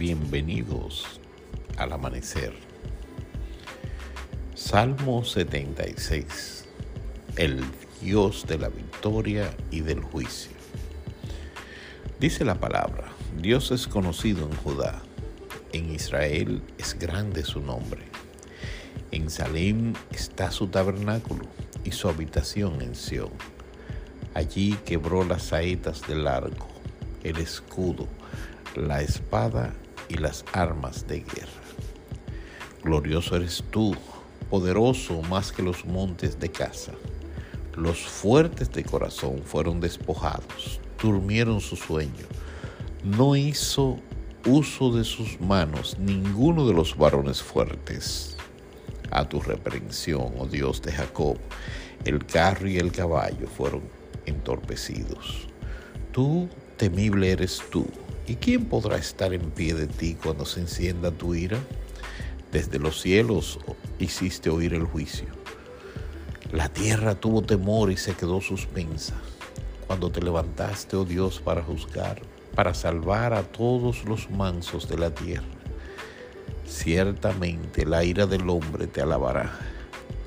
bienvenidos al amanecer. Salmo 76. El Dios de la victoria y del juicio. Dice la palabra, Dios es conocido en Judá, en Israel es grande su nombre. En Salem está su tabernáculo y su habitación en Sión. Allí quebró las saetas del arco, el escudo, la espada y las armas de guerra. Glorioso eres tú, poderoso más que los montes de casa. Los fuertes de corazón fueron despojados, durmieron su sueño. No hizo uso de sus manos ninguno de los varones fuertes. A tu reprensión, oh Dios de Jacob, el carro y el caballo fueron entorpecidos. Tú, temible eres tú, ¿Y quién podrá estar en pie de ti cuando se encienda tu ira? Desde los cielos hiciste oír el juicio. La tierra tuvo temor y se quedó suspensa. Cuando te levantaste, oh Dios, para juzgar, para salvar a todos los mansos de la tierra. Ciertamente la ira del hombre te alabará.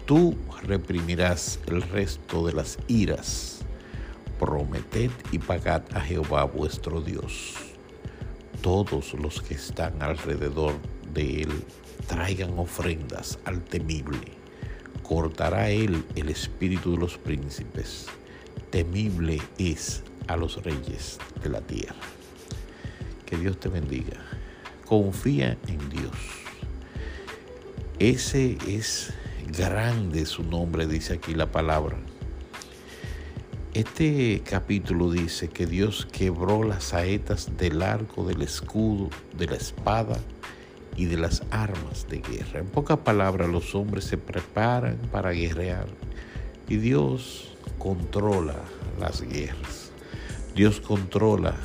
Tú reprimirás el resto de las iras. Prometed y pagad a Jehová vuestro Dios todos los que están alrededor de él traigan ofrendas al temible. Cortará él el espíritu de los príncipes. Temible es a los reyes de la tierra. Que Dios te bendiga. Confía en Dios. Ese es grande su nombre, dice aquí la palabra. Este capítulo dice que Dios quebró las saetas del arco, del escudo, de la espada y de las armas de guerra. En pocas palabras, los hombres se preparan para guerrear y Dios controla las guerras. Dios controla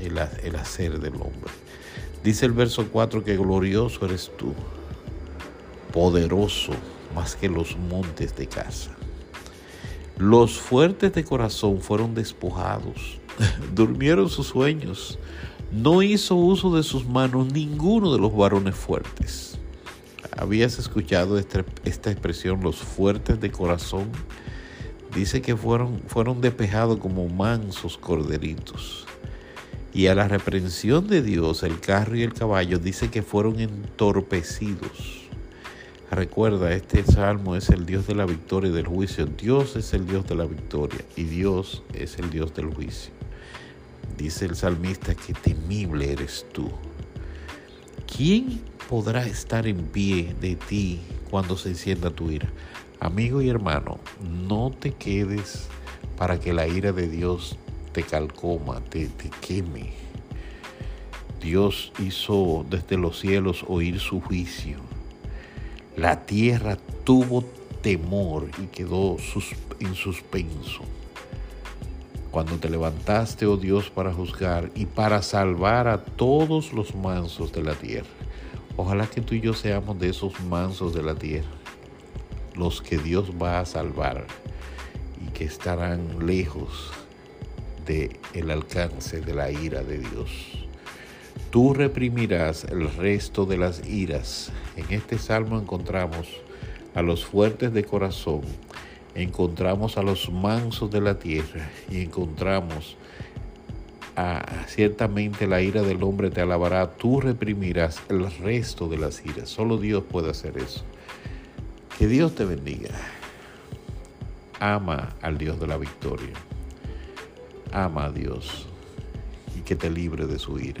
el, hacer del hombre. Dice el verso 4 que glorioso eres tú, poderoso más que los montes de casa. Los fuertes de corazón fueron despojados, durmieron sus sueños. No hizo uso de sus manos ninguno de los varones fuertes. ¿Habías escuchado esta, esta expresión, los fuertes de corazón? Dice que fueron, fueron despejados como mansos corderitos. Y a la reprensión de Dios, el carro y el caballo dice que fueron entorpecidos. Recuerda, este salmo es el Dios de la victoria y del juicio. Dios es el Dios de la victoria y Dios es el Dios del juicio. Dice el salmista que temible eres tú. ¿Quién podrá estar en pie de ti cuando se encienda tu ira? Amigo y hermano, no te quedes para que la ira de Dios te calcoma, te, te queme. Dios hizo desde los cielos oír su juicio la tierra tuvo temor y quedó en suspenso. Cuando te levantaste, oh Dios, para juzgar y para salvar a todos los mansos de la tierra. Ojalá que tú y yo seamos de esos mansos de la tierra, los que Dios va a salvar y que estarán lejos del el alcance de la ira de Dios. Tú reprimirás el resto de las iras. En este salmo encontramos a los fuertes de corazón, encontramos a los mansos de la tierra y encontramos a, ciertamente la ira del hombre te alabará, tú reprimirás el resto de las iras. Solo Dios puede hacer eso. Que Dios te bendiga. Ama al Dios de la victoria. Ama a Dios y que te libre de su ira.